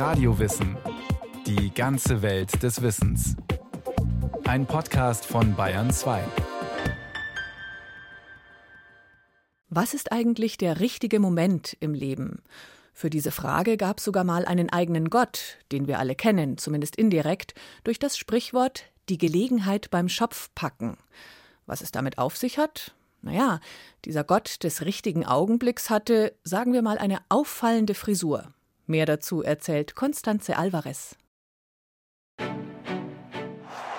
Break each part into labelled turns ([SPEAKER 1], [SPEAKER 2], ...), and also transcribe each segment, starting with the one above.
[SPEAKER 1] Radiowissen. Die ganze Welt des Wissens. Ein Podcast von Bayern 2.
[SPEAKER 2] Was ist eigentlich der richtige Moment im Leben? Für diese Frage gab es sogar mal einen eigenen Gott, den wir alle kennen, zumindest indirekt, durch das Sprichwort die Gelegenheit beim Schopf packen. Was es damit auf sich hat? Naja, dieser Gott des richtigen Augenblicks hatte, sagen wir mal, eine auffallende Frisur. Mehr dazu erzählt Constanze Alvarez.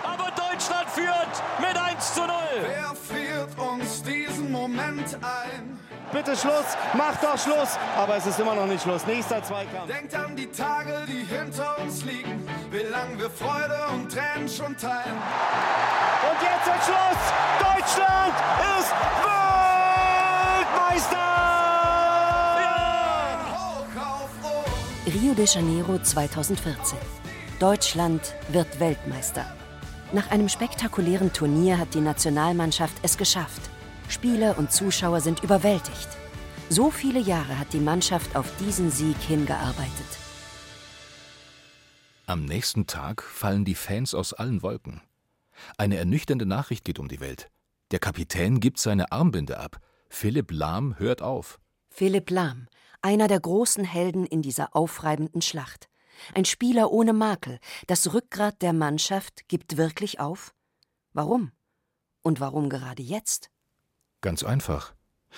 [SPEAKER 3] Aber Deutschland führt mit 1 zu 0.
[SPEAKER 4] Wer friert uns diesen Moment ein?
[SPEAKER 5] Bitte Schluss, mach doch Schluss. Aber es ist immer noch nicht Schluss. Nächster Zweikampf.
[SPEAKER 4] Denkt an die Tage, die hinter uns liegen, wie lang wir Freude und Tränen schon teilen.
[SPEAKER 5] Und jetzt ist Schluss. Deutschland ist Weltmeister.
[SPEAKER 6] Rio de Janeiro 2014. Deutschland wird Weltmeister. Nach einem spektakulären Turnier hat die Nationalmannschaft es geschafft. Spieler und Zuschauer sind überwältigt. So viele Jahre hat die Mannschaft auf diesen Sieg hingearbeitet.
[SPEAKER 7] Am nächsten Tag fallen die Fans aus allen Wolken. Eine ernüchternde Nachricht geht um die Welt. Der Kapitän gibt seine Armbinde ab. Philipp Lahm hört auf.
[SPEAKER 6] Philipp Lahm, einer der großen Helden in dieser aufreibenden Schlacht. Ein Spieler ohne Makel, das Rückgrat der Mannschaft gibt wirklich auf? Warum? Und warum gerade jetzt?
[SPEAKER 7] Ganz einfach,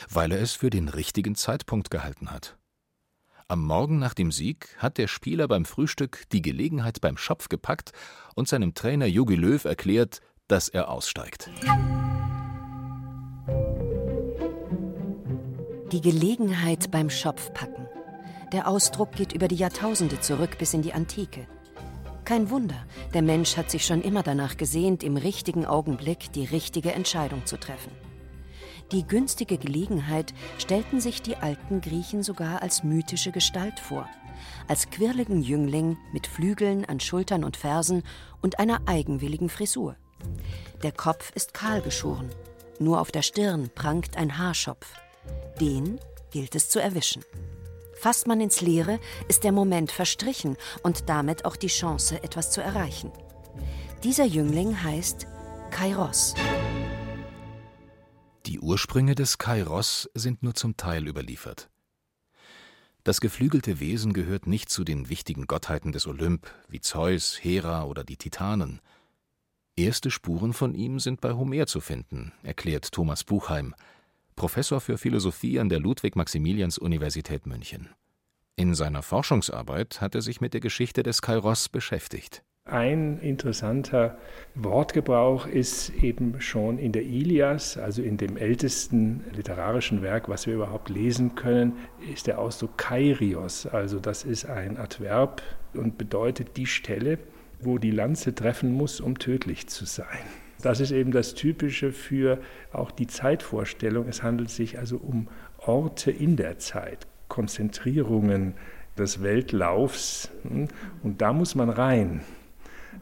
[SPEAKER 7] weil er es für den richtigen Zeitpunkt gehalten hat. Am Morgen nach dem Sieg hat der Spieler beim Frühstück die Gelegenheit beim Schopf gepackt und seinem Trainer Jogi Löw erklärt, dass er aussteigt.
[SPEAKER 6] Die Gelegenheit beim Schopf packen. Der Ausdruck geht über die Jahrtausende zurück bis in die Antike. Kein Wunder, der Mensch hat sich schon immer danach gesehnt, im richtigen Augenblick die richtige Entscheidung zu treffen. Die günstige Gelegenheit stellten sich die alten Griechen sogar als mythische Gestalt vor, als quirligen Jüngling mit Flügeln an Schultern und Fersen und einer eigenwilligen Frisur. Der Kopf ist kahl geschoren, nur auf der Stirn prangt ein Haarschopf. Den gilt es zu erwischen. Fasst man ins Leere, ist der Moment verstrichen und damit auch die Chance, etwas zu erreichen. Dieser Jüngling heißt Kairos.
[SPEAKER 7] Die Ursprünge des Kairos sind nur zum Teil überliefert. Das geflügelte Wesen gehört nicht zu den wichtigen Gottheiten des Olymp, wie Zeus, Hera oder die Titanen. Erste Spuren von ihm sind bei Homer zu finden, erklärt Thomas Buchheim, Professor für Philosophie an der Ludwig-Maximilians-Universität München. In seiner Forschungsarbeit hat er sich mit der Geschichte des Kairos beschäftigt.
[SPEAKER 8] Ein interessanter Wortgebrauch ist eben schon in der Ilias, also in dem ältesten literarischen Werk, was wir überhaupt lesen können, ist der Ausdruck Kairios. Also das ist ein Adverb und bedeutet die Stelle, wo die Lanze treffen muss, um tödlich zu sein. Das ist eben das Typische für auch die Zeitvorstellung. Es handelt sich also um Orte in der Zeit, Konzentrierungen des Weltlaufs. Und da muss man rein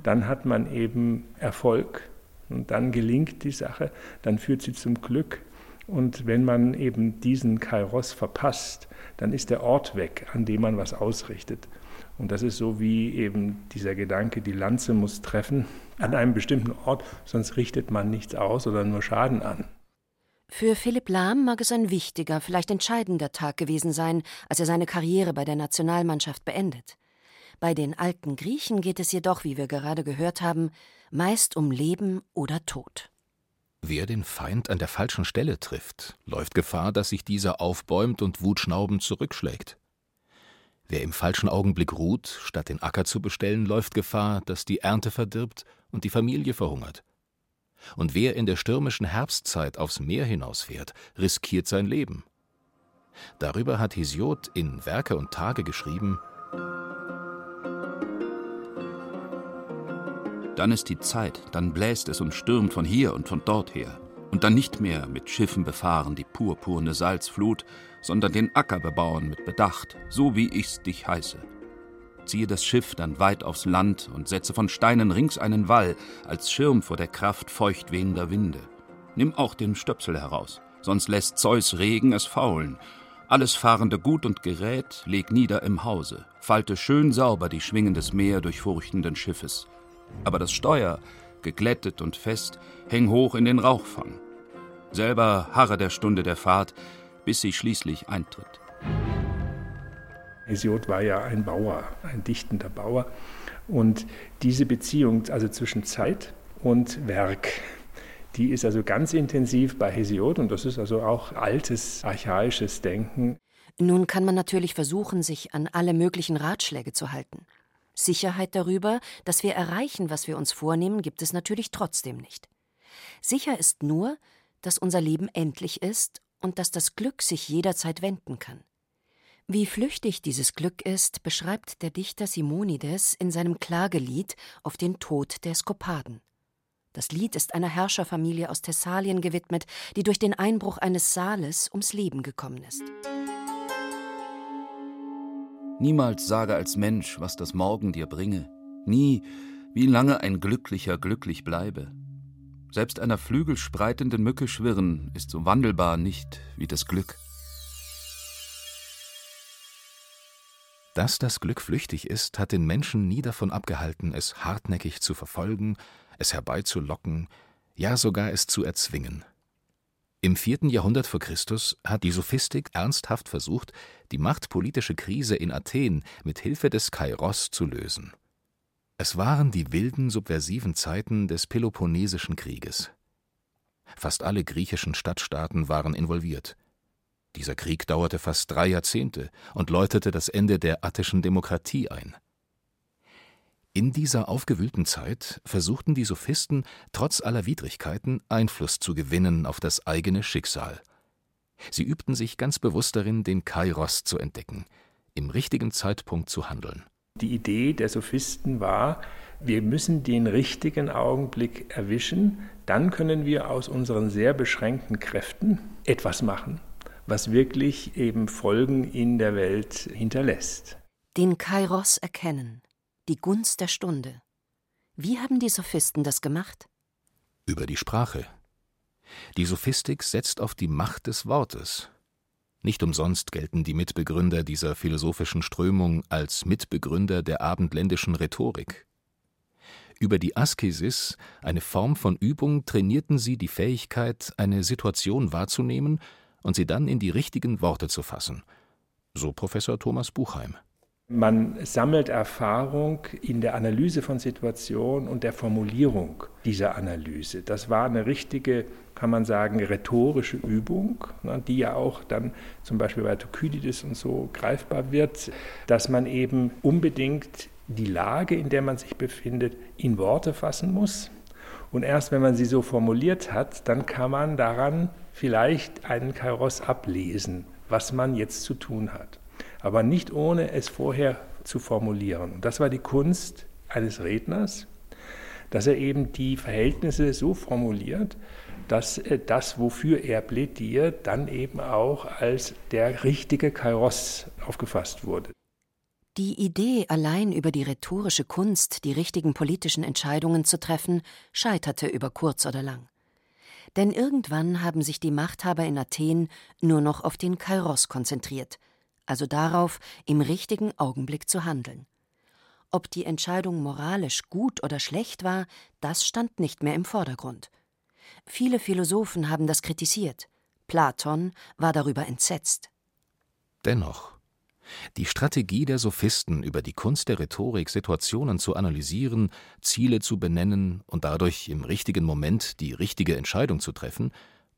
[SPEAKER 8] dann hat man eben Erfolg und dann gelingt die Sache, dann führt sie zum Glück. Und wenn man eben diesen Kairos verpasst, dann ist der Ort weg, an dem man was ausrichtet. Und das ist so wie eben dieser Gedanke, die Lanze muss treffen an einem bestimmten Ort, sonst richtet man nichts aus oder nur Schaden an.
[SPEAKER 6] Für Philipp Lahm mag es ein wichtiger, vielleicht entscheidender Tag gewesen sein, als er seine Karriere bei der Nationalmannschaft beendet. Bei den alten Griechen geht es jedoch, wie wir gerade gehört haben, meist um Leben oder Tod.
[SPEAKER 7] Wer den Feind an der falschen Stelle trifft, läuft Gefahr, dass sich dieser aufbäumt und wutschnaubend zurückschlägt. Wer im falschen Augenblick ruht, statt den Acker zu bestellen, läuft Gefahr, dass die Ernte verdirbt und die Familie verhungert. Und wer in der stürmischen Herbstzeit aufs Meer hinausfährt, riskiert sein Leben. Darüber hat Hesiod in Werke und Tage geschrieben,
[SPEAKER 9] Dann ist die Zeit, dann bläst es und stürmt von hier und von dort her. Und dann nicht mehr mit Schiffen befahren die purpurne Salzflut, sondern den Acker bebauen mit Bedacht, so wie ich's dich heiße. Ziehe das Schiff dann weit aufs Land und setze von Steinen rings einen Wall, als Schirm vor der Kraft feucht wehender Winde. Nimm auch den Stöpsel heraus, sonst lässt Zeus Regen es faulen. Alles fahrende Gut und Gerät leg nieder im Hause, falte schön sauber die Schwingen des Meer durchfurchtenden Schiffes. Aber das Steuer, geglättet und fest, häng hoch in den Rauchfang. Selber harre der Stunde der Fahrt, bis sie schließlich eintritt.
[SPEAKER 8] Hesiod war ja ein Bauer, ein dichtender Bauer. Und diese Beziehung, also zwischen Zeit und Werk, die ist also ganz intensiv bei Hesiod und das ist also auch altes, archaisches Denken.
[SPEAKER 6] Nun kann man natürlich versuchen, sich an alle möglichen Ratschläge zu halten. Sicherheit darüber, dass wir erreichen, was wir uns vornehmen, gibt es natürlich trotzdem nicht. Sicher ist nur, dass unser Leben endlich ist und dass das Glück sich jederzeit wenden kann. Wie flüchtig dieses Glück ist, beschreibt der Dichter Simonides in seinem Klagelied auf den Tod der Skopaden. Das Lied ist einer Herrscherfamilie aus Thessalien gewidmet, die durch den Einbruch eines Saales ums Leben gekommen ist.
[SPEAKER 9] Niemals sage als Mensch, was das Morgen dir bringe, nie, wie lange ein Glücklicher glücklich bleibe. Selbst einer flügelspreitenden Mücke schwirren ist so wandelbar nicht wie das Glück.
[SPEAKER 7] Dass das Glück flüchtig ist, hat den Menschen nie davon abgehalten, es hartnäckig zu verfolgen, es herbeizulocken, ja sogar es zu erzwingen. Im vierten Jahrhundert vor Christus hat die Sophistik ernsthaft versucht, die machtpolitische Krise in Athen mit Hilfe des Kairos zu lösen. Es waren die wilden, subversiven Zeiten des Peloponnesischen Krieges. Fast alle griechischen Stadtstaaten waren involviert. Dieser Krieg dauerte fast drei Jahrzehnte und läutete das Ende der attischen Demokratie ein. In dieser aufgewühlten Zeit versuchten die Sophisten trotz aller Widrigkeiten Einfluss zu gewinnen auf das eigene Schicksal. Sie übten sich ganz bewusst darin, den Kairos zu entdecken, im richtigen Zeitpunkt zu handeln.
[SPEAKER 8] Die Idee der Sophisten war, wir müssen den richtigen Augenblick erwischen, dann können wir aus unseren sehr beschränkten Kräften etwas machen, was wirklich eben Folgen in der Welt hinterlässt.
[SPEAKER 6] Den Kairos erkennen die Gunst der Stunde. Wie haben die Sophisten das gemacht?
[SPEAKER 7] Über die Sprache. Die Sophistik setzt auf die Macht des Wortes. Nicht umsonst gelten die Mitbegründer dieser philosophischen Strömung als Mitbegründer der abendländischen Rhetorik. Über die Askesis, eine Form von Übung, trainierten sie die Fähigkeit, eine Situation wahrzunehmen und sie dann in die richtigen Worte zu fassen. So Professor Thomas Buchheim.
[SPEAKER 8] Man sammelt Erfahrung in der Analyse von Situationen und der Formulierung dieser Analyse. Das war eine richtige, kann man sagen, rhetorische Übung, ne, die ja auch dann zum Beispiel bei Thukydides und so greifbar wird, dass man eben unbedingt die Lage, in der man sich befindet, in Worte fassen muss. Und erst wenn man sie so formuliert hat, dann kann man daran vielleicht einen Kairos ablesen, was man jetzt zu tun hat aber nicht ohne es vorher zu formulieren. Und das war die Kunst eines Redners, dass er eben die Verhältnisse so formuliert, dass das, wofür er plädiert, dann eben auch als der richtige Kairos aufgefasst wurde.
[SPEAKER 6] Die Idee, allein über die rhetorische Kunst die richtigen politischen Entscheidungen zu treffen, scheiterte über kurz oder lang. Denn irgendwann haben sich die Machthaber in Athen nur noch auf den Kairos konzentriert – also darauf, im richtigen Augenblick zu handeln. Ob die Entscheidung moralisch gut oder schlecht war, das stand nicht mehr im Vordergrund. Viele Philosophen haben das kritisiert. Platon war darüber entsetzt.
[SPEAKER 7] Dennoch, die Strategie der Sophisten, über die Kunst der Rhetorik Situationen zu analysieren, Ziele zu benennen und dadurch im richtigen Moment die richtige Entscheidung zu treffen,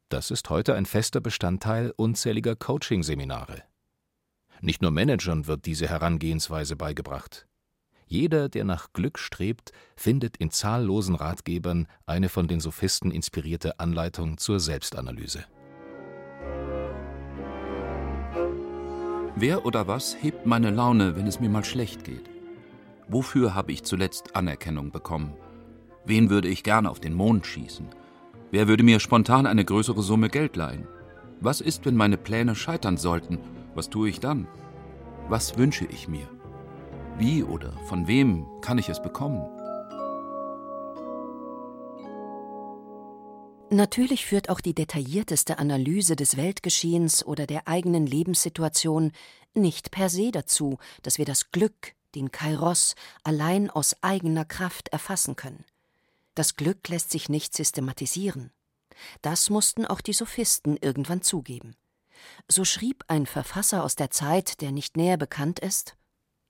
[SPEAKER 7] das ist heute ein fester Bestandteil unzähliger Coaching-Seminare. Nicht nur Managern wird diese Herangehensweise beigebracht. Jeder, der nach Glück strebt, findet in zahllosen Ratgebern eine von den Sophisten inspirierte Anleitung zur Selbstanalyse.
[SPEAKER 9] Wer oder was hebt meine Laune, wenn es mir mal schlecht geht? Wofür habe ich zuletzt Anerkennung bekommen? Wen würde ich gerne auf den Mond schießen? Wer würde mir spontan eine größere Summe Geld leihen? Was ist, wenn meine Pläne scheitern sollten was tue ich dann? Was wünsche ich mir? Wie oder von wem kann ich es bekommen?
[SPEAKER 6] Natürlich führt auch die detaillierteste Analyse des Weltgeschehens oder der eigenen Lebenssituation nicht per se dazu, dass wir das Glück, den Kairos, allein aus eigener Kraft erfassen können. Das Glück lässt sich nicht systematisieren. Das mussten auch die Sophisten irgendwann zugeben. So schrieb ein Verfasser aus der Zeit, der nicht näher bekannt ist.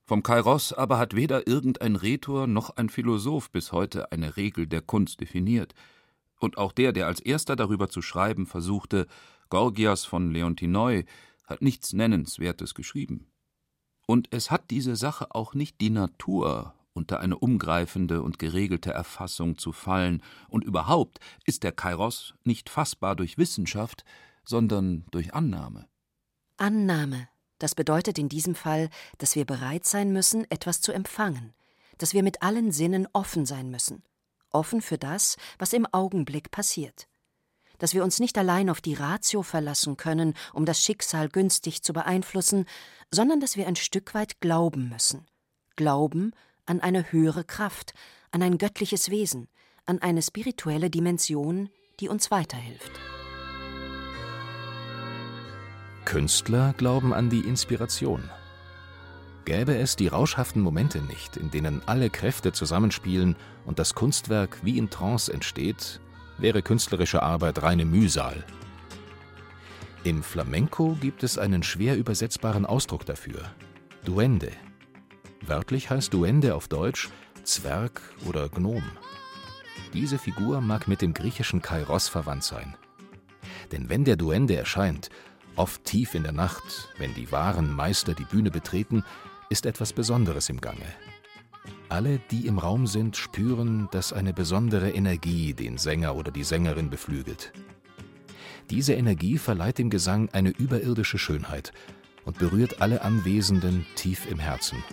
[SPEAKER 9] Vom Kairos aber hat weder irgendein Rhetor noch ein Philosoph bis heute eine Regel der Kunst definiert, und auch der, der als erster darüber zu schreiben versuchte, Gorgias von Leontinoi, hat nichts Nennenswertes geschrieben. Und es hat diese Sache auch nicht die Natur, unter eine umgreifende und geregelte Erfassung zu fallen, und überhaupt ist der Kairos nicht fassbar durch Wissenschaft, sondern durch Annahme.
[SPEAKER 6] Annahme, das bedeutet in diesem Fall, dass wir bereit sein müssen, etwas zu empfangen, dass wir mit allen Sinnen offen sein müssen, offen für das, was im Augenblick passiert, dass wir uns nicht allein auf die Ratio verlassen können, um das Schicksal günstig zu beeinflussen, sondern dass wir ein Stück weit glauben müssen, glauben an eine höhere Kraft, an ein göttliches Wesen, an eine spirituelle Dimension, die uns weiterhilft.
[SPEAKER 7] Künstler glauben an die Inspiration. Gäbe es die rauschhaften Momente nicht, in denen alle Kräfte zusammenspielen und das Kunstwerk wie in Trance entsteht, wäre künstlerische Arbeit reine Mühsal. Im Flamenco gibt es einen schwer übersetzbaren Ausdruck dafür: Duende. Wörtlich heißt Duende auf Deutsch Zwerg oder Gnom. Diese Figur mag mit dem griechischen Kairos verwandt sein. Denn wenn der Duende erscheint, oft tief in der Nacht, wenn die wahren Meister die Bühne betreten, ist etwas Besonderes im Gange. Alle, die im Raum sind, spüren, dass eine besondere Energie den Sänger oder die Sängerin beflügelt. Diese Energie verleiht dem Gesang eine überirdische Schönheit und berührt alle Anwesenden tief im Herzen.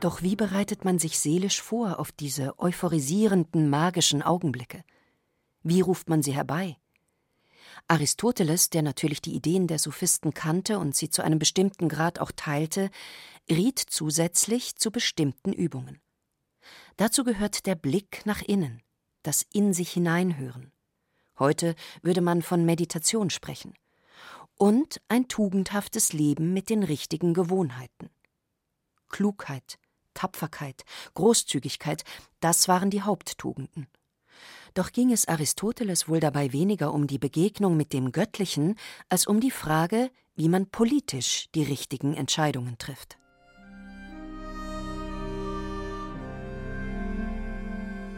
[SPEAKER 6] Doch wie bereitet man sich seelisch vor auf diese euphorisierenden, magischen Augenblicke? Wie ruft man sie herbei? Aristoteles, der natürlich die Ideen der Sophisten kannte und sie zu einem bestimmten Grad auch teilte, riet zusätzlich zu bestimmten Übungen. Dazu gehört der Blick nach innen, das in sich hineinhören. Heute würde man von Meditation sprechen. Und ein tugendhaftes Leben mit den richtigen Gewohnheiten. Klugheit, Tapferkeit, Großzügigkeit, das waren die Haupttugenden. Doch ging es Aristoteles wohl dabei weniger um die Begegnung mit dem Göttlichen als um die Frage, wie man politisch die richtigen Entscheidungen trifft.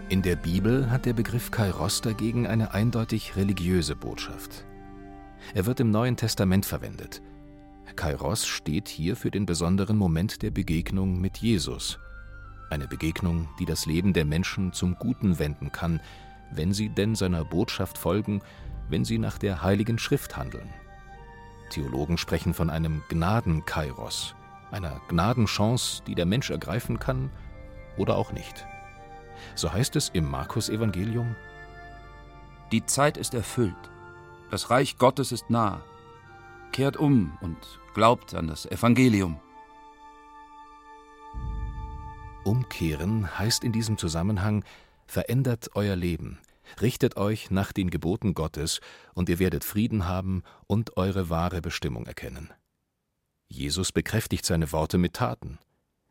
[SPEAKER 7] In der Bibel hat der Begriff Kairos dagegen eine eindeutig religiöse Botschaft. Er wird im Neuen Testament verwendet. Kairos steht hier für den besonderen Moment der Begegnung mit Jesus. Eine Begegnung, die das Leben der Menschen zum Guten wenden kann, wenn sie denn seiner Botschaft folgen, wenn sie nach der Heiligen Schrift handeln. Theologen sprechen von einem Gnadenkairos, einer Gnadenchance, die der Mensch ergreifen kann oder auch nicht. So heißt es im Markus-Evangelium:
[SPEAKER 9] Die Zeit ist erfüllt, das Reich Gottes ist nah. Kehrt um und glaubt an das Evangelium.
[SPEAKER 7] Umkehren heißt in diesem Zusammenhang, verändert euer Leben, richtet euch nach den Geboten Gottes, und ihr werdet Frieden haben und eure wahre Bestimmung erkennen. Jesus bekräftigt seine Worte mit Taten.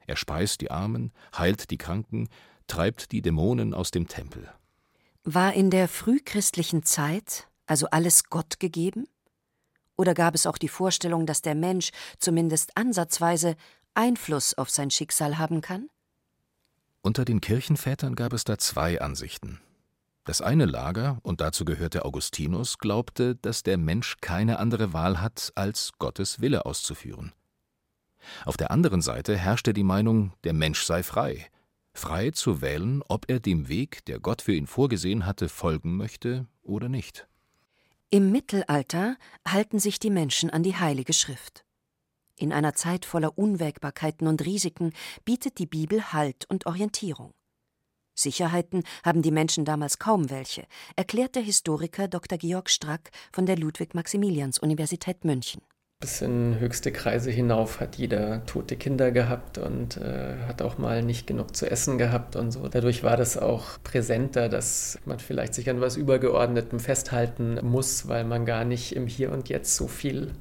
[SPEAKER 7] Er speist die Armen, heilt die Kranken, treibt die Dämonen aus dem Tempel.
[SPEAKER 6] War in der frühchristlichen Zeit also alles Gott gegeben? Oder gab es auch die Vorstellung, dass der Mensch zumindest ansatzweise Einfluss auf sein Schicksal haben kann?
[SPEAKER 7] Unter den Kirchenvätern gab es da zwei Ansichten. Das eine Lager, und dazu gehörte Augustinus, glaubte, dass der Mensch keine andere Wahl hat, als Gottes Wille auszuführen. Auf der anderen Seite herrschte die Meinung, der Mensch sei frei, frei zu wählen, ob er dem Weg, der Gott für ihn vorgesehen hatte, folgen möchte oder nicht.
[SPEAKER 6] Im Mittelalter halten sich die Menschen an die Heilige Schrift. In einer Zeit voller Unwägbarkeiten und Risiken bietet die Bibel Halt und Orientierung. Sicherheiten haben die Menschen damals kaum welche, erklärt der Historiker Dr. Georg Strack von der Ludwig-Maximilians-Universität München.
[SPEAKER 10] Bis in höchste Kreise hinauf hat jeder tote Kinder gehabt und äh, hat auch mal nicht genug zu essen gehabt und so. Dadurch war das auch präsenter, dass man vielleicht sich an was Übergeordnetem festhalten muss, weil man gar nicht im Hier und Jetzt so viel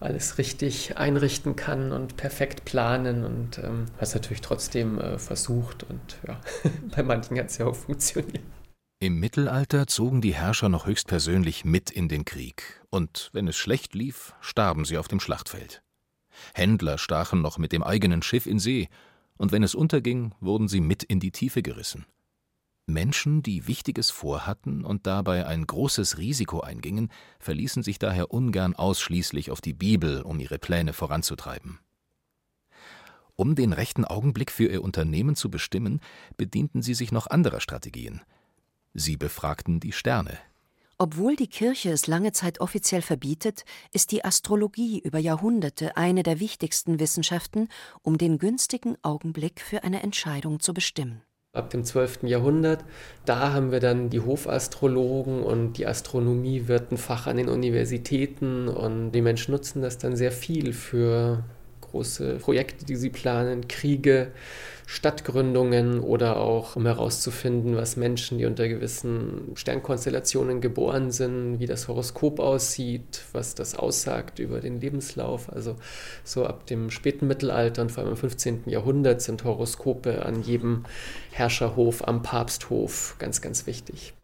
[SPEAKER 10] alles richtig einrichten kann und perfekt planen und ähm, es natürlich trotzdem äh, versucht und ja, bei manchen hat es ja auch funktioniert.
[SPEAKER 7] Im Mittelalter zogen die Herrscher noch höchstpersönlich mit in den Krieg, und wenn es schlecht lief, starben sie auf dem Schlachtfeld. Händler stachen noch mit dem eigenen Schiff in See, und wenn es unterging, wurden sie mit in die Tiefe gerissen. Menschen, die Wichtiges vorhatten und dabei ein großes Risiko eingingen, verließen sich daher ungern ausschließlich auf die Bibel, um ihre Pläne voranzutreiben. Um den rechten Augenblick für ihr Unternehmen zu bestimmen, bedienten sie sich noch anderer Strategien – Sie befragten die Sterne.
[SPEAKER 6] Obwohl die Kirche es lange Zeit offiziell verbietet, ist die Astrologie über Jahrhunderte eine der wichtigsten Wissenschaften, um den günstigen Augenblick für eine Entscheidung zu bestimmen.
[SPEAKER 10] Ab dem 12. Jahrhundert, da haben wir dann die Hofastrologen und die Astronomie wird ein Fach an den Universitäten und die Menschen nutzen das dann sehr viel für große Projekte, die sie planen, Kriege, Stadtgründungen oder auch um herauszufinden, was Menschen, die unter gewissen Sternkonstellationen geboren sind, wie das Horoskop aussieht, was das aussagt über den Lebenslauf. Also so ab dem späten Mittelalter und vor allem im 15. Jahrhundert sind Horoskope an jedem Herrscherhof, am Papsthof ganz, ganz wichtig.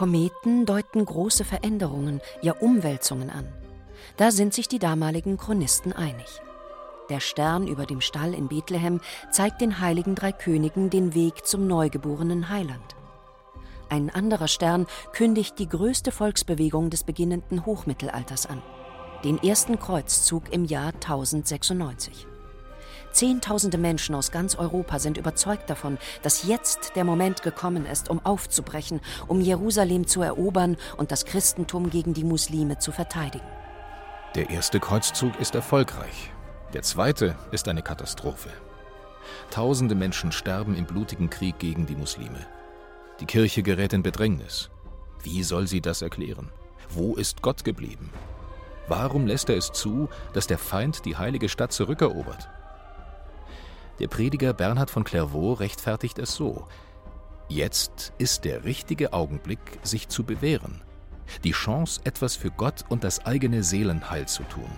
[SPEAKER 6] Kometen deuten große Veränderungen, ja Umwälzungen an. Da sind sich die damaligen Chronisten einig. Der Stern über dem Stall in Bethlehem zeigt den heiligen drei Königen den Weg zum neugeborenen Heiland. Ein anderer Stern kündigt die größte Volksbewegung des beginnenden Hochmittelalters an, den ersten Kreuzzug im Jahr 1096. Zehntausende Menschen aus ganz Europa sind überzeugt davon, dass jetzt der Moment gekommen ist, um aufzubrechen, um Jerusalem zu erobern und das Christentum gegen die Muslime zu verteidigen.
[SPEAKER 7] Der erste Kreuzzug ist erfolgreich. Der zweite ist eine Katastrophe. Tausende Menschen sterben im blutigen Krieg gegen die Muslime. Die Kirche gerät in Bedrängnis. Wie soll sie das erklären? Wo ist Gott geblieben? Warum lässt er es zu, dass der Feind die heilige Stadt zurückerobert? Der Prediger Bernhard von Clairvaux rechtfertigt es so: Jetzt ist der richtige Augenblick, sich zu bewähren. Die Chance, etwas für Gott und das eigene Seelenheil zu tun.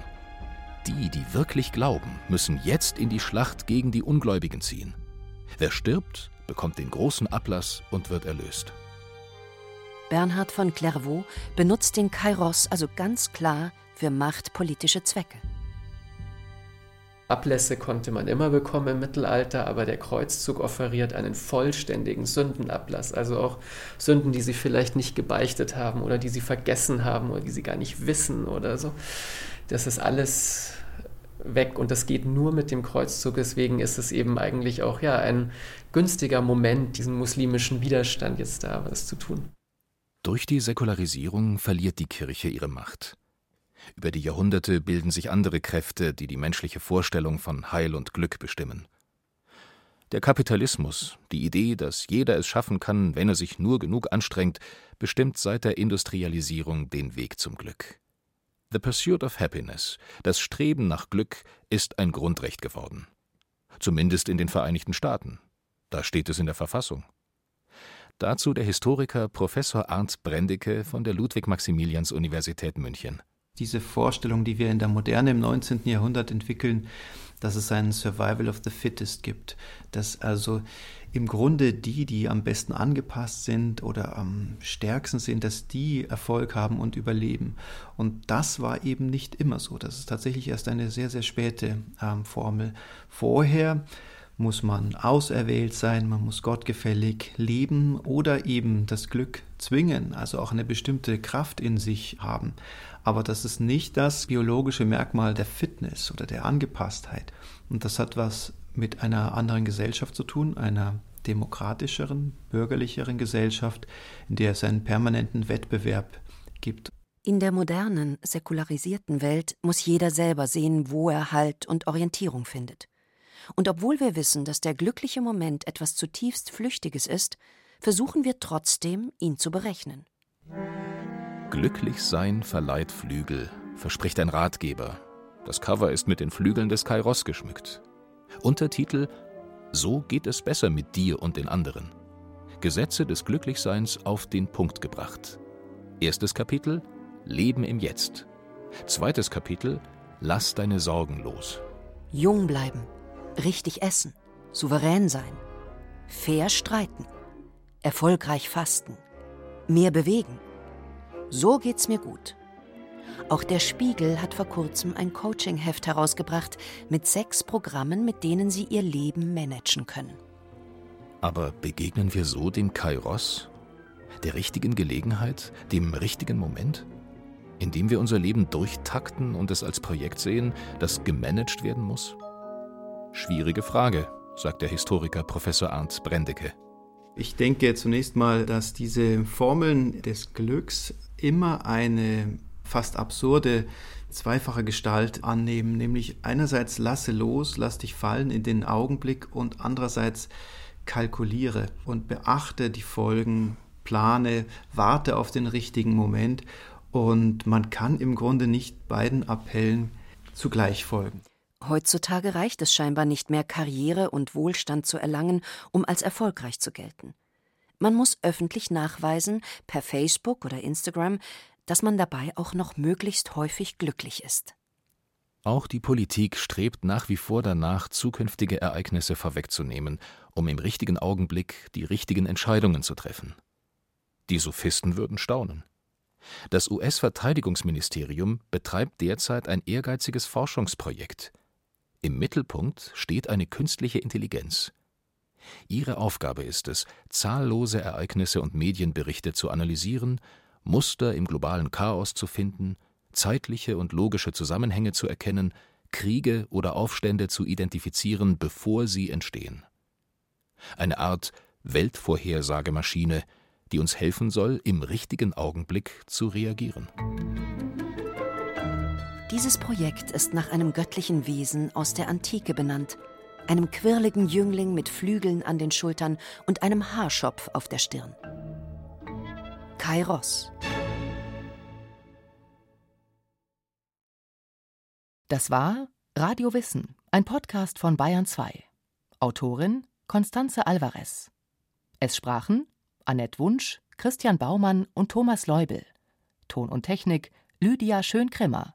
[SPEAKER 7] Die, die wirklich glauben, müssen jetzt in die Schlacht gegen die Ungläubigen ziehen. Wer stirbt, bekommt den großen Ablass und wird erlöst.
[SPEAKER 6] Bernhard von Clairvaux benutzt den Kairos also ganz klar für machtpolitische Zwecke.
[SPEAKER 10] Ablässe konnte man immer bekommen im Mittelalter, aber der Kreuzzug offeriert einen vollständigen Sündenablass, also auch Sünden, die sie vielleicht nicht gebeichtet haben oder die sie vergessen haben oder die sie gar nicht wissen oder so. Das ist alles weg und das geht nur mit dem Kreuzzug. Deswegen ist es eben eigentlich auch ja ein günstiger Moment, diesen muslimischen Widerstand jetzt da was zu tun.
[SPEAKER 7] Durch die Säkularisierung verliert die Kirche ihre Macht. Über die Jahrhunderte bilden sich andere Kräfte, die die menschliche Vorstellung von Heil und Glück bestimmen. Der Kapitalismus, die Idee, dass jeder es schaffen kann, wenn er sich nur genug anstrengt, bestimmt seit der Industrialisierung den Weg zum Glück. The Pursuit of Happiness, das Streben nach Glück, ist ein Grundrecht geworden. Zumindest in den Vereinigten Staaten. Da steht es in der Verfassung. Dazu der Historiker Professor Arndt Brendicke von der Ludwig-Maximilians-Universität München
[SPEAKER 11] diese Vorstellung, die wir in der Moderne im 19. Jahrhundert entwickeln, dass es einen Survival of the Fittest gibt, dass also im Grunde die, die am besten angepasst sind oder am stärksten sind, dass die Erfolg haben und überleben. Und das war eben nicht immer so. Das ist tatsächlich erst eine sehr, sehr späte ähm, Formel. Vorher muss man auserwählt sein, man muss gottgefällig leben oder eben das Glück zwingen, also auch eine bestimmte Kraft in sich haben. Aber das ist nicht das biologische Merkmal der Fitness oder der Angepasstheit. Und das hat was mit einer anderen Gesellschaft zu tun, einer demokratischeren, bürgerlicheren Gesellschaft, in der es einen permanenten Wettbewerb gibt.
[SPEAKER 6] In der modernen, säkularisierten Welt muss jeder selber sehen, wo er Halt und Orientierung findet. Und obwohl wir wissen, dass der glückliche Moment etwas zutiefst Flüchtiges ist, versuchen wir trotzdem, ihn zu berechnen.
[SPEAKER 7] Glücklich sein verleiht Flügel, verspricht ein Ratgeber. Das Cover ist mit den Flügeln des Kairos geschmückt. Untertitel So geht es besser mit dir und den anderen. Gesetze des Glücklichseins auf den Punkt gebracht. Erstes Kapitel Leben im Jetzt. Zweites Kapitel Lass deine Sorgen los.
[SPEAKER 6] Jung bleiben, richtig essen, souverän sein, fair streiten, erfolgreich fasten, mehr bewegen. So geht's mir gut. Auch der Spiegel hat vor kurzem ein Coaching-Heft herausgebracht mit sechs Programmen, mit denen Sie Ihr Leben managen können.
[SPEAKER 7] Aber begegnen wir so dem Kairos, der richtigen Gelegenheit, dem richtigen Moment? Indem wir unser Leben durchtakten und es als Projekt sehen, das gemanagt werden muss? Schwierige Frage, sagt der Historiker Professor Arndt Brendecke.
[SPEAKER 11] Ich denke zunächst mal, dass diese Formeln des Glücks immer eine fast absurde zweifache Gestalt annehmen, nämlich einerseits lasse los, lass dich fallen in den Augenblick und andererseits kalkuliere und beachte die Folgen, plane, warte auf den richtigen Moment und man kann im Grunde nicht beiden Appellen zugleich folgen.
[SPEAKER 6] Heutzutage reicht es scheinbar nicht mehr, Karriere und Wohlstand zu erlangen, um als erfolgreich zu gelten. Man muss öffentlich nachweisen, per Facebook oder Instagram, dass man dabei auch noch möglichst häufig glücklich ist.
[SPEAKER 7] Auch die Politik strebt nach wie vor danach, zukünftige Ereignisse vorwegzunehmen, um im richtigen Augenblick die richtigen Entscheidungen zu treffen. Die Sophisten würden staunen. Das US-Verteidigungsministerium betreibt derzeit ein ehrgeiziges Forschungsprojekt. Im Mittelpunkt steht eine künstliche Intelligenz. Ihre Aufgabe ist es, zahllose Ereignisse und Medienberichte zu analysieren Muster im globalen Chaos zu finden, zeitliche und logische Zusammenhänge zu erkennen, Kriege oder Aufstände zu identifizieren, bevor sie entstehen. Eine Art Weltvorhersagemaschine, die uns helfen soll, im richtigen Augenblick zu reagieren.
[SPEAKER 6] Dieses Projekt ist nach einem göttlichen Wesen aus der Antike benannt, einem quirligen Jüngling mit Flügeln an den Schultern und einem Haarschopf auf der Stirn. Kairos.
[SPEAKER 2] Das war Radio Wissen, ein Podcast von Bayern 2. Autorin Constanze Alvarez. Es sprachen Annette Wunsch, Christian Baumann und Thomas Leubel. Ton und Technik Lydia Schön-Krimmer.